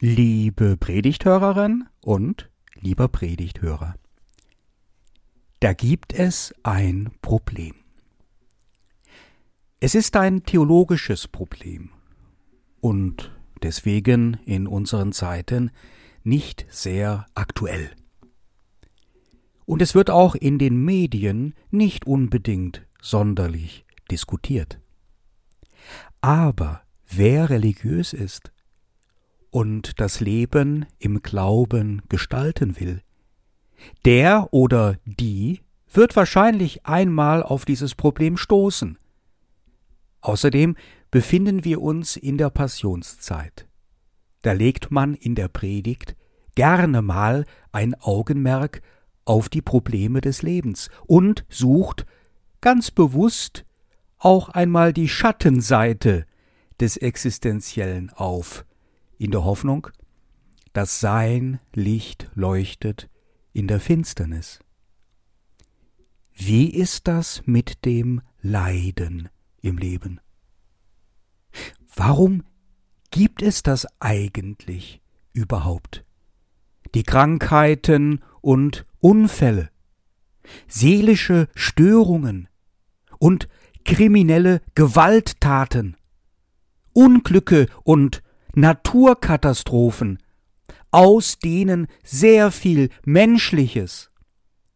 Liebe Predigthörerin und lieber Predigthörer, da gibt es ein Problem. Es ist ein theologisches Problem und deswegen in unseren Zeiten nicht sehr aktuell. Und es wird auch in den Medien nicht unbedingt sonderlich diskutiert. Aber wer religiös ist, und das Leben im Glauben gestalten will, der oder die wird wahrscheinlich einmal auf dieses Problem stoßen. Außerdem befinden wir uns in der Passionszeit. Da legt man in der Predigt gerne mal ein Augenmerk auf die Probleme des Lebens und sucht ganz bewusst auch einmal die Schattenseite des Existenziellen auf, in der Hoffnung, dass sein Licht leuchtet in der Finsternis. Wie ist das mit dem Leiden im Leben? Warum gibt es das eigentlich überhaupt? Die Krankheiten und Unfälle, seelische Störungen und kriminelle Gewalttaten, Unglücke und Naturkatastrophen, aus denen sehr viel menschliches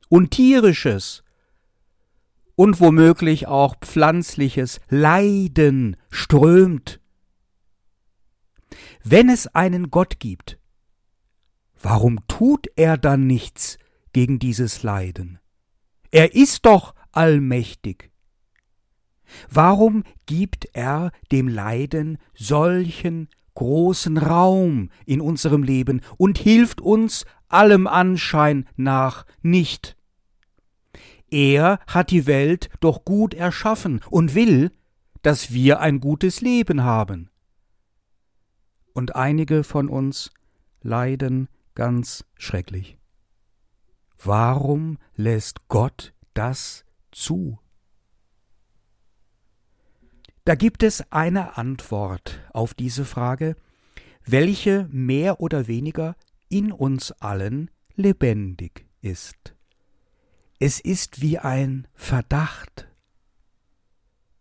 und tierisches und womöglich auch pflanzliches Leiden strömt. Wenn es einen Gott gibt, warum tut er dann nichts gegen dieses Leiden? Er ist doch allmächtig. Warum gibt er dem Leiden solchen großen Raum in unserem Leben und hilft uns allem Anschein nach nicht. Er hat die Welt doch gut erschaffen und will, dass wir ein gutes Leben haben. Und einige von uns leiden ganz schrecklich. Warum lässt Gott das zu? Da gibt es eine Antwort auf diese Frage, welche mehr oder weniger in uns allen lebendig ist. Es ist wie ein Verdacht.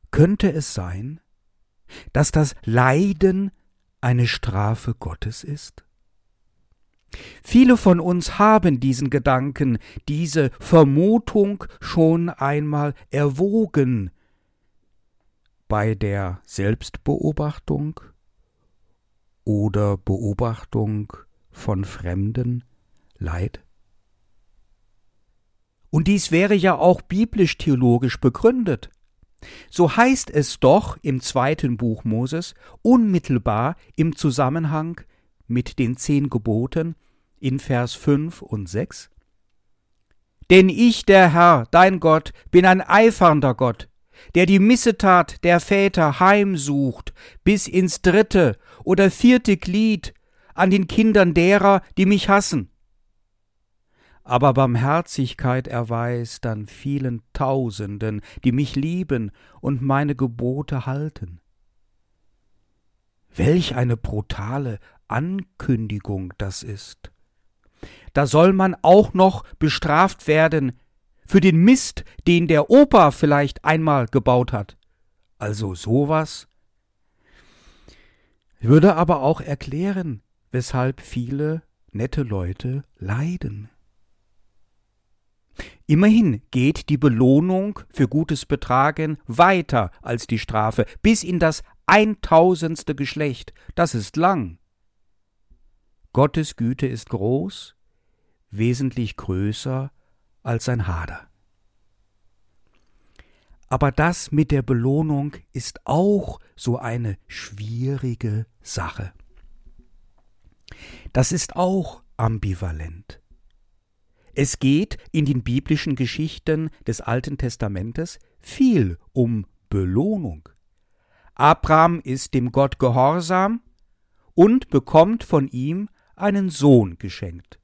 Könnte es sein, dass das Leiden eine Strafe Gottes ist? Viele von uns haben diesen Gedanken, diese Vermutung schon einmal erwogen, bei der Selbstbeobachtung oder Beobachtung von Fremden Leid? Und dies wäre ja auch biblisch-theologisch begründet. So heißt es doch im zweiten Buch Moses unmittelbar im Zusammenhang mit den zehn Geboten in Vers 5 und 6. Denn ich, der Herr, dein Gott, bin ein eifernder Gott, der die Missetat der Väter heimsucht bis ins dritte oder vierte Glied an den Kindern derer, die mich hassen. Aber Barmherzigkeit erweist an vielen Tausenden, die mich lieben und meine Gebote halten. Welch eine brutale Ankündigung das ist. Da soll man auch noch bestraft werden für den Mist, den der Opa vielleicht einmal gebaut hat. Also sowas. Würde aber auch erklären, weshalb viele nette Leute leiden. Immerhin geht die Belohnung für gutes Betragen weiter als die Strafe, bis in das eintausendste Geschlecht. Das ist lang. Gottes Güte ist groß, wesentlich größer als sein Hader. Aber das mit der Belohnung ist auch so eine schwierige Sache. Das ist auch ambivalent. Es geht in den biblischen Geschichten des Alten Testamentes viel um Belohnung. Abraham ist dem Gott gehorsam und bekommt von ihm einen Sohn geschenkt.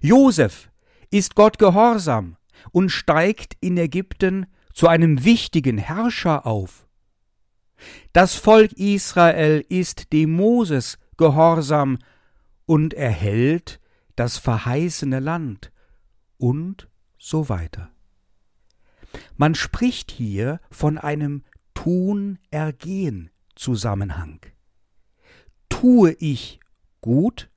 Josef ist Gott gehorsam und steigt in Ägypten zu einem wichtigen Herrscher auf. Das Volk Israel ist dem Moses gehorsam und erhält das verheißene Land und so weiter. Man spricht hier von einem Tun-Ergehen-Zusammenhang. Tue ich gut?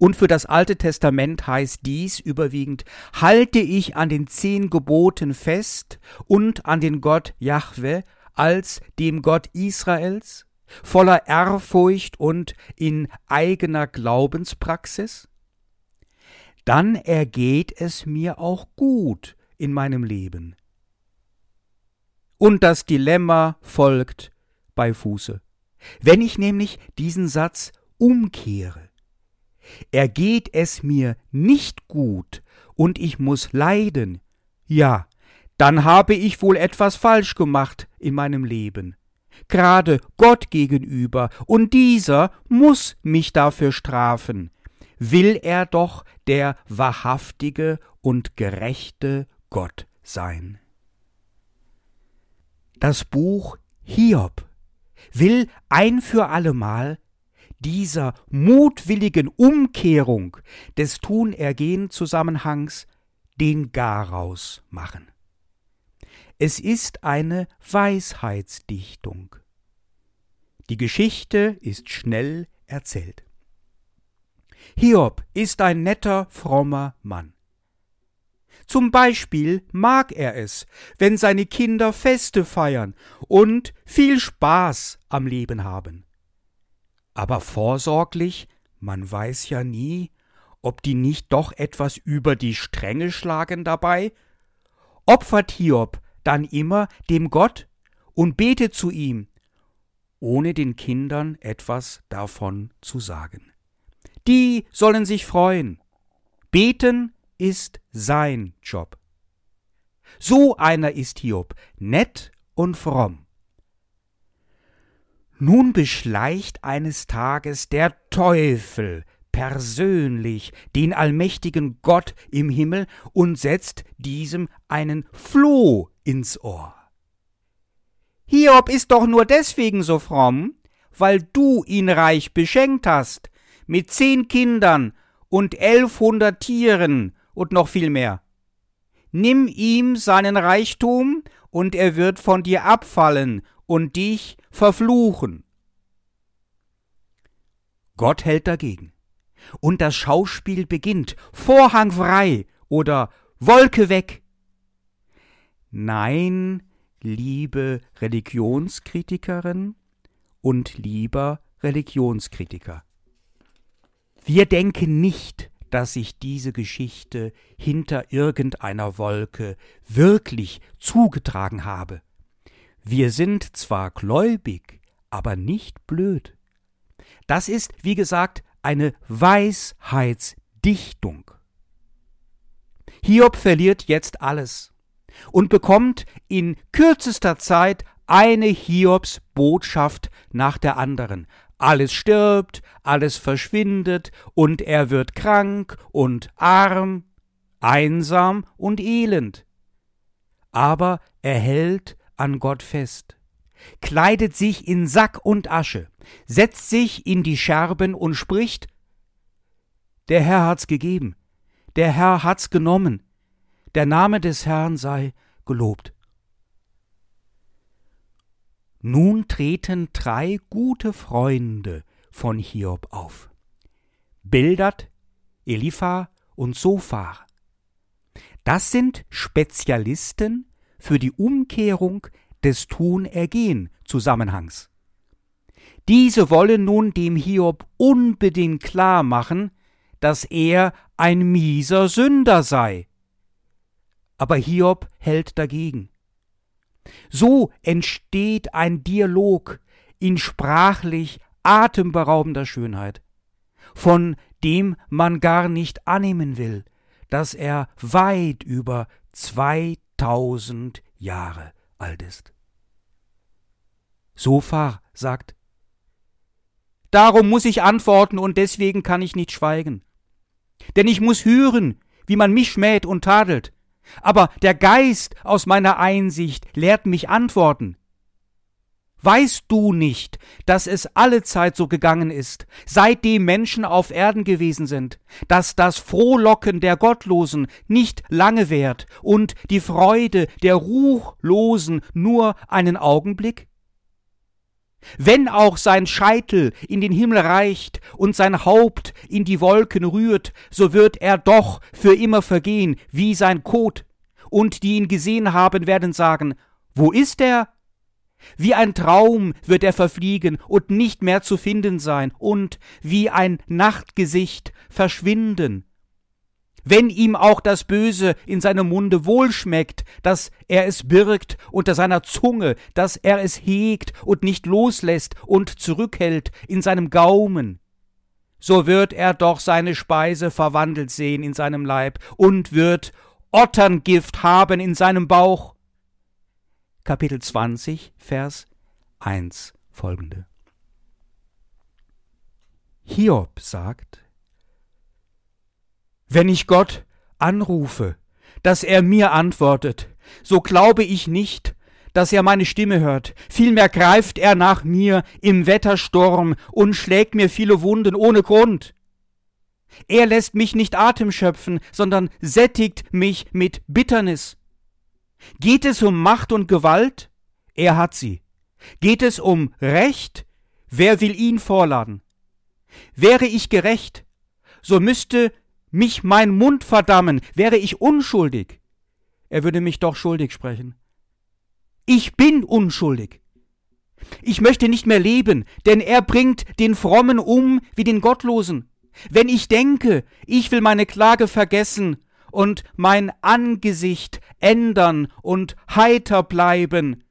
Und für das Alte Testament heißt dies überwiegend, halte ich an den zehn Geboten fest und an den Gott Jahwe als dem Gott Israels, voller Ehrfurcht und in eigener Glaubenspraxis? Dann ergeht es mir auch gut in meinem Leben. Und das Dilemma folgt bei Fuße. Wenn ich nämlich diesen Satz umkehre, ergeht es mir nicht gut und ich muss leiden, ja, dann habe ich wohl etwas falsch gemacht in meinem Leben, gerade Gott gegenüber, und dieser muss mich dafür strafen, will er doch der wahrhaftige und gerechte Gott sein. Das Buch Hiob will ein für allemal dieser mutwilligen Umkehrung des Tun-Ergehen-Zusammenhangs den Garaus machen. Es ist eine Weisheitsdichtung. Die Geschichte ist schnell erzählt. Hiob ist ein netter, frommer Mann. Zum Beispiel mag er es, wenn seine Kinder Feste feiern und viel Spaß am Leben haben. Aber vorsorglich, man weiß ja nie, ob die nicht doch etwas über die Stränge schlagen dabei, opfert Hiob dann immer dem Gott und betet zu ihm, ohne den Kindern etwas davon zu sagen. Die sollen sich freuen. Beten ist sein Job. So einer ist Hiob, nett und fromm. Nun beschleicht eines Tages der Teufel persönlich den allmächtigen Gott im Himmel und setzt diesem einen Floh ins Ohr. Hiob ist doch nur deswegen so fromm, weil du ihn reich beschenkt hast, mit zehn Kindern und elfhundert Tieren und noch viel mehr. Nimm ihm seinen Reichtum, und er wird von dir abfallen und dich verfluchen. Gott hält dagegen. Und das Schauspiel beginnt. Vorhang frei oder Wolke weg. Nein, liebe Religionskritikerin und lieber Religionskritiker. Wir denken nicht, dass sich diese Geschichte hinter irgendeiner Wolke wirklich zugetragen habe. Wir sind zwar gläubig, aber nicht blöd. Das ist, wie gesagt, eine Weisheitsdichtung. Hiob verliert jetzt alles und bekommt in kürzester Zeit eine Hiobs Botschaft nach der anderen, alles stirbt, alles verschwindet, und er wird krank und arm, einsam und elend. Aber er hält an Gott fest, kleidet sich in Sack und Asche, setzt sich in die Scherben und spricht Der Herr hat's gegeben, der Herr hat's genommen, der Name des Herrn sei gelobt. Nun treten drei gute Freunde von Hiob auf. Bildad, Elipha und Sophar. Das sind Spezialisten für die Umkehrung des Tun-Ergehen-Zusammenhangs. Diese wollen nun dem Hiob unbedingt klar machen, dass er ein mieser Sünder sei. Aber Hiob hält dagegen. So entsteht ein Dialog in sprachlich atemberaubender Schönheit, von dem man gar nicht annehmen will, dass er weit über zweitausend Jahre alt ist. Sophar sagt, Darum muss ich antworten und deswegen kann ich nicht schweigen. Denn ich muss hören, wie man mich schmäht und tadelt, aber der Geist aus meiner Einsicht lehrt mich antworten. Weißt du nicht, dass es alle Zeit so gegangen ist, seitdem Menschen auf Erden gewesen sind, dass das Frohlocken der Gottlosen nicht lange währt und die Freude der Ruchlosen nur einen Augenblick? Wenn auch sein Scheitel in den Himmel reicht und sein Haupt in die Wolken rührt, so wird er doch für immer vergehen wie sein Kot, und die ihn gesehen haben, werden sagen, wo ist er? Wie ein Traum wird er verfliegen und nicht mehr zu finden sein und wie ein Nachtgesicht verschwinden. Wenn ihm auch das Böse in seinem Munde wohlschmeckt, dass er es birgt unter seiner Zunge, dass er es hegt und nicht loslässt und zurückhält in seinem Gaumen, so wird er doch seine Speise verwandelt sehen in seinem Leib und wird Otterngift haben in seinem Bauch Kapitel 20, Vers 1 folgende. Hiob sagt, wenn ich Gott anrufe, dass er mir antwortet, so glaube ich nicht, dass er meine Stimme hört. Vielmehr greift er nach mir im Wettersturm und schlägt mir viele Wunden ohne Grund. Er lässt mich nicht Atem schöpfen, sondern sättigt mich mit Bitternis. Geht es um Macht und Gewalt? Er hat sie. Geht es um Recht? Wer will ihn vorladen? Wäre ich gerecht, so müsste mich mein Mund verdammen, wäre ich unschuldig. Er würde mich doch schuldig sprechen. Ich bin unschuldig. Ich möchte nicht mehr leben, denn er bringt den Frommen um wie den Gottlosen. Wenn ich denke, ich will meine Klage vergessen und mein Angesicht ändern und heiter bleiben,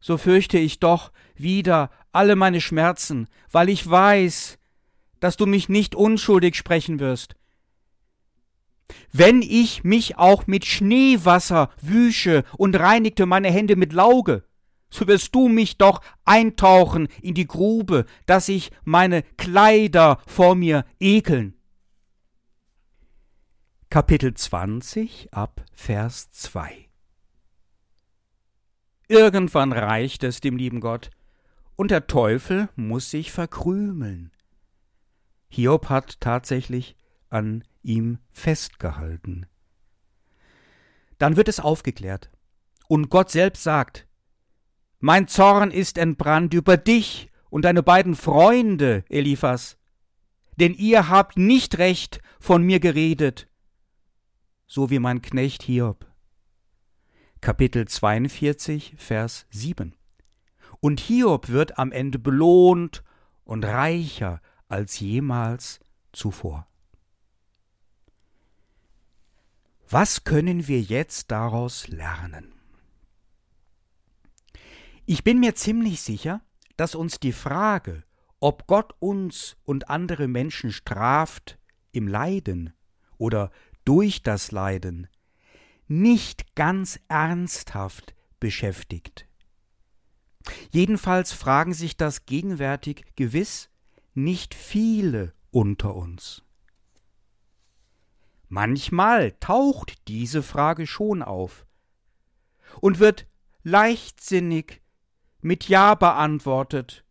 so fürchte ich doch wieder alle meine Schmerzen, weil ich weiß, dass du mich nicht unschuldig sprechen wirst. Wenn ich mich auch mit Schneewasser wüsche und reinigte meine Hände mit Lauge, so wirst du mich doch eintauchen in die Grube, dass sich meine Kleider vor mir ekeln. Kapitel 20 ab Vers 2 Irgendwann reicht es dem lieben Gott, und der Teufel muss sich verkrümeln. Hiob hat tatsächlich an ihm festgehalten. Dann wird es aufgeklärt, und Gott selbst sagt, Mein Zorn ist entbrannt über dich und deine beiden Freunde, Eliphas, denn ihr habt nicht recht von mir geredet, so wie mein Knecht Hiob. Kapitel 42, Vers 7. Und Hiob wird am Ende belohnt und reicher als jemals zuvor. Was können wir jetzt daraus lernen? Ich bin mir ziemlich sicher, dass uns die Frage, ob Gott uns und andere Menschen straft im Leiden oder durch das Leiden nicht ganz ernsthaft beschäftigt. Jedenfalls fragen sich das gegenwärtig gewiss nicht viele unter uns. Manchmal taucht diese Frage schon auf und wird leichtsinnig mit Ja beantwortet,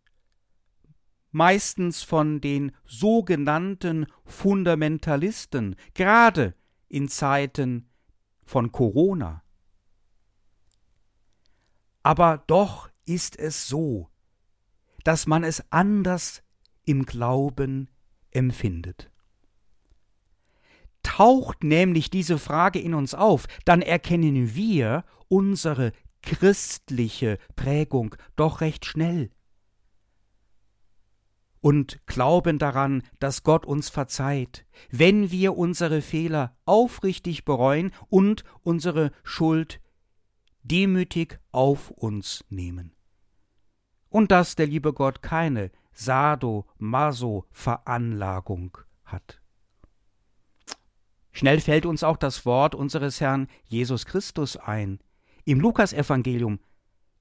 meistens von den sogenannten Fundamentalisten, gerade in Zeiten von Corona. Aber doch ist es so, dass man es anders im Glauben empfindet. Taucht nämlich diese Frage in uns auf, dann erkennen wir unsere christliche Prägung doch recht schnell und glauben daran, dass Gott uns verzeiht, wenn wir unsere Fehler aufrichtig bereuen und unsere Schuld demütig auf uns nehmen. Und dass der liebe Gott keine Sado-Maso-Veranlagung hat. Schnell fällt uns auch das Wort unseres Herrn Jesus Christus ein. Im Lukasevangelium.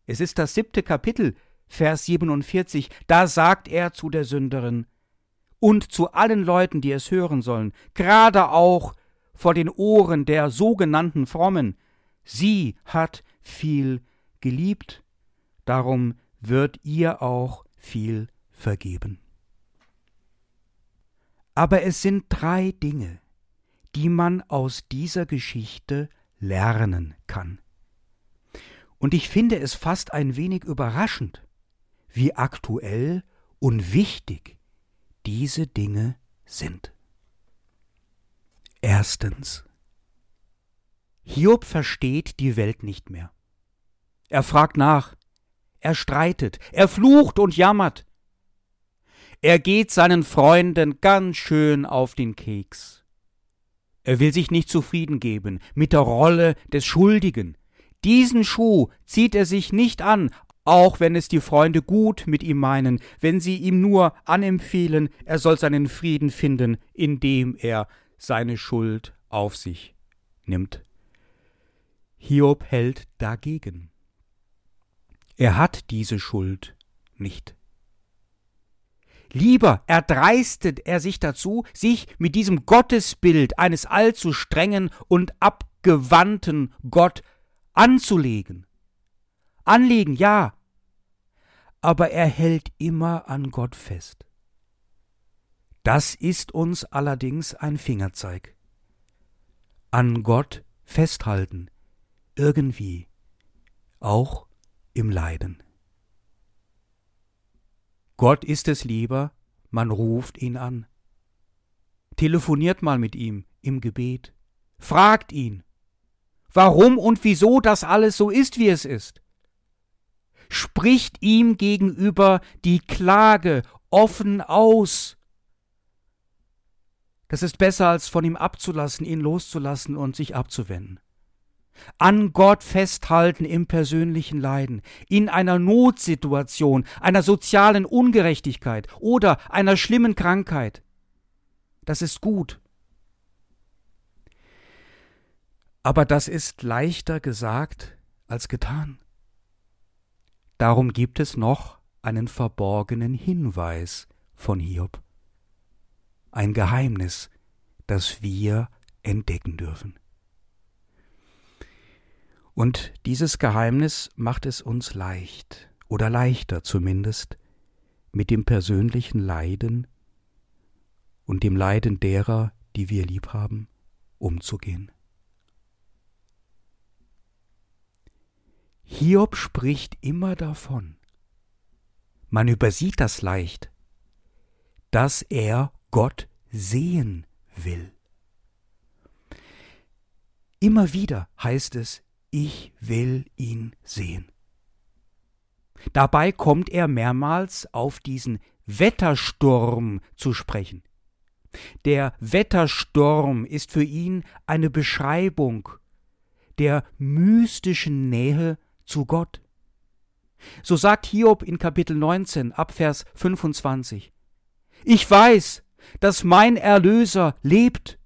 Es ist das siebte Kapitel, Vers 47, da sagt er zu der Sünderin und zu allen Leuten, die es hören sollen, gerade auch vor den Ohren der sogenannten Frommen, sie hat viel geliebt, darum wird ihr auch viel vergeben. Aber es sind drei Dinge, die man aus dieser Geschichte lernen kann. Und ich finde es fast ein wenig überraschend, wie aktuell und wichtig diese Dinge sind. Erstens. Hiob versteht die Welt nicht mehr. Er fragt nach, er streitet, er flucht und jammert. Er geht seinen Freunden ganz schön auf den Keks. Er will sich nicht zufrieden geben mit der Rolle des Schuldigen. Diesen Schuh zieht er sich nicht an, auch wenn es die Freunde gut mit ihm meinen, wenn sie ihm nur anempfehlen, er soll seinen Frieden finden, indem er seine Schuld auf sich nimmt. Hiob hält dagegen. Er hat diese Schuld nicht. Lieber erdreistet er sich dazu, sich mit diesem Gottesbild eines allzu strengen und abgewandten Gott anzulegen. Anlegen, ja, aber er hält immer an Gott fest. Das ist uns allerdings ein Fingerzeig. An Gott festhalten, irgendwie, auch im Leiden. Gott ist es lieber, man ruft ihn an. Telefoniert mal mit ihm im Gebet. Fragt ihn, warum und wieso das alles so ist, wie es ist. Spricht ihm gegenüber die Klage offen aus. Das ist besser, als von ihm abzulassen, ihn loszulassen und sich abzuwenden an Gott festhalten im persönlichen Leiden, in einer Notsituation, einer sozialen Ungerechtigkeit oder einer schlimmen Krankheit. Das ist gut. Aber das ist leichter gesagt als getan. Darum gibt es noch einen verborgenen Hinweis von Hiob. Ein Geheimnis, das wir entdecken dürfen. Und dieses Geheimnis macht es uns leicht, oder leichter zumindest, mit dem persönlichen Leiden und dem Leiden derer, die wir lieb haben, umzugehen. Hiob spricht immer davon, man übersieht das leicht, dass er Gott sehen will. Immer wieder heißt es ich will ihn sehen. Dabei kommt er mehrmals auf diesen Wettersturm zu sprechen. Der Wettersturm ist für ihn eine Beschreibung der mystischen Nähe zu Gott. So sagt Hiob in Kapitel 19 ab Vers 25 Ich weiß, dass mein Erlöser lebt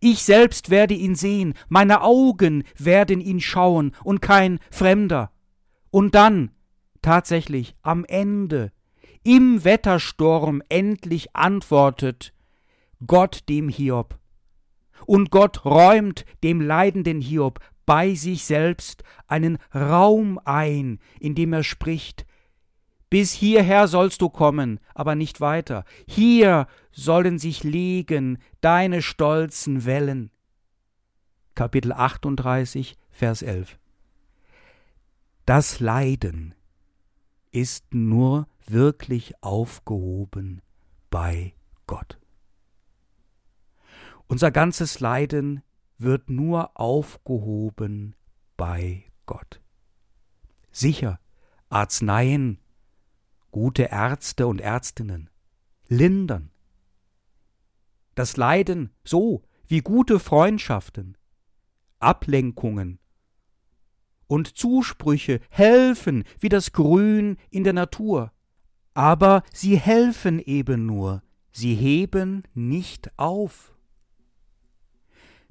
ich selbst werde ihn sehen, meine Augen werden ihn schauen und kein Fremder. Und dann, tatsächlich, am Ende, im Wettersturm endlich antwortet Gott dem Hiob. Und Gott räumt dem leidenden Hiob bei sich selbst einen Raum ein, in dem er spricht, bis hierher sollst du kommen, aber nicht weiter. Hier sollen sich legen deine stolzen Wellen. Kapitel 38, Vers 11. Das Leiden ist nur wirklich aufgehoben bei Gott. Unser ganzes Leiden wird nur aufgehoben bei Gott. Sicher, Arzneien gute Ärzte und Ärztinnen, lindern. Das Leiden so wie gute Freundschaften, Ablenkungen und Zusprüche helfen wie das Grün in der Natur. Aber sie helfen eben nur, sie heben nicht auf.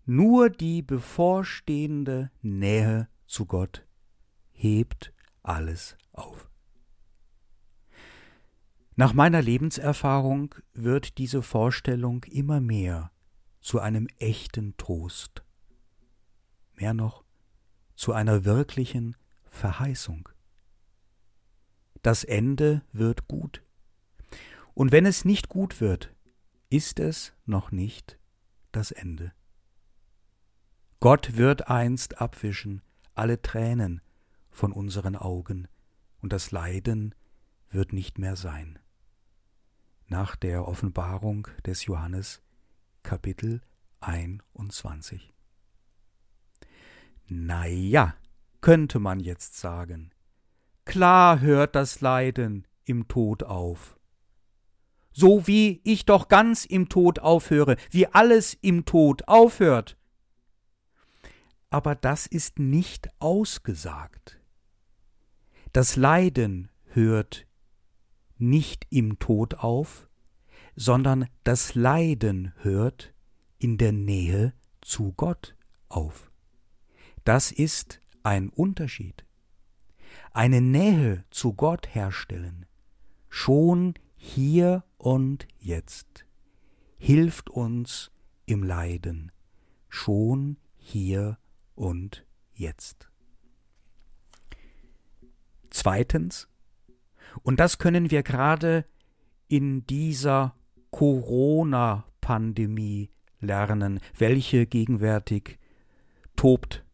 Nur die bevorstehende Nähe zu Gott hebt alles auf. Nach meiner Lebenserfahrung wird diese Vorstellung immer mehr zu einem echten Trost, mehr noch zu einer wirklichen Verheißung. das Ende wird gut. Und wenn es nicht gut wird, ist es noch nicht das Ende. Gott wird einst abwischen alle Tränen von unseren Augen, und das Leiden wird nicht mehr sein. Nach der Offenbarung des Johannes Kapitel 21. Na ja, könnte man jetzt sagen. Klar hört das Leiden im Tod auf. So wie ich doch ganz im Tod aufhöre, wie alles im Tod aufhört. Aber das ist nicht ausgesagt. Das Leiden hört nicht im Tod auf, sondern das Leiden hört in der Nähe zu Gott auf. Das ist ein Unterschied. Eine Nähe zu Gott herstellen, schon hier und jetzt, hilft uns im Leiden, schon hier und jetzt. Zweitens, und das können wir gerade in dieser Corona-Pandemie lernen, welche gegenwärtig tobt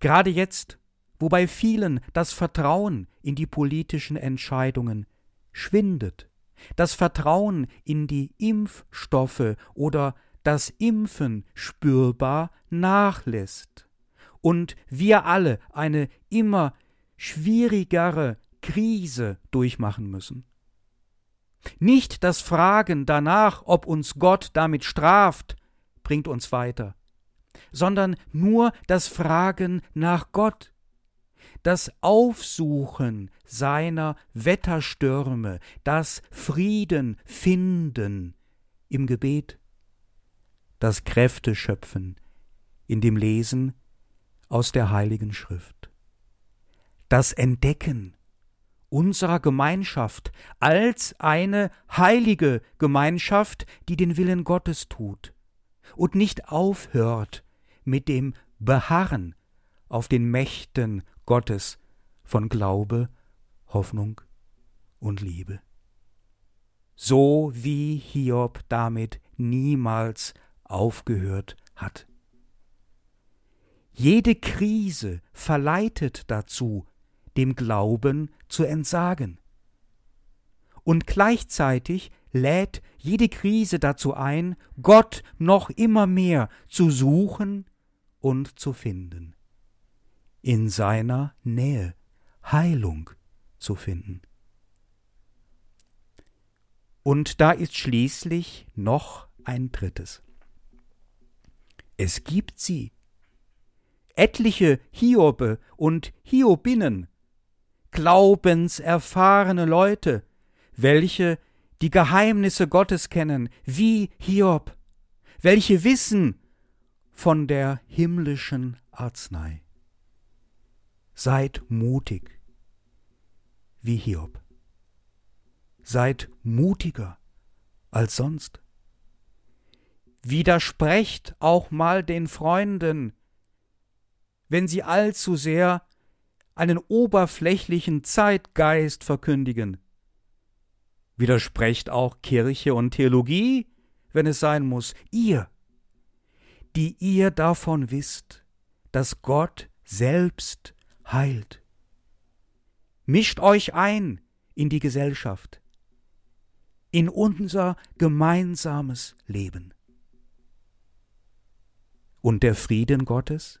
Gerade jetzt, wo bei vielen das Vertrauen in die politischen Entscheidungen schwindet, das Vertrauen in die Impfstoffe oder das Impfen spürbar nachlässt und wir alle eine immer schwierigere Krise durchmachen müssen. Nicht das Fragen danach, ob uns Gott damit straft, bringt uns weiter sondern nur das Fragen nach Gott, das Aufsuchen seiner Wetterstürme, das Frieden finden im Gebet, das Kräfte schöpfen in dem Lesen aus der Heiligen Schrift, das Entdecken unserer Gemeinschaft als eine heilige Gemeinschaft, die den Willen Gottes tut und nicht aufhört mit dem Beharren auf den Mächten Gottes von Glaube, Hoffnung und Liebe. So wie Hiob damit niemals aufgehört hat. Jede Krise verleitet dazu, dem Glauben zu entsagen. Und gleichzeitig lädt jede Krise dazu ein, Gott noch immer mehr zu suchen und zu finden, in seiner Nähe Heilung zu finden. Und da ist schließlich noch ein drittes. Es gibt sie. Etliche Hiobe und Hiobinnen, glaubenserfahrene Leute, welche die Geheimnisse Gottes kennen, wie Hiob, welche wissen, von der himmlischen Arznei. Seid mutig wie Hiob. Seid mutiger als sonst. Widersprecht auch mal den Freunden, wenn sie allzu sehr einen oberflächlichen Zeitgeist verkündigen. Widersprecht auch Kirche und Theologie, wenn es sein muss. Ihr die ihr davon wisst, dass Gott selbst heilt. Mischt euch ein in die Gesellschaft, in unser gemeinsames Leben. Und der Frieden Gottes,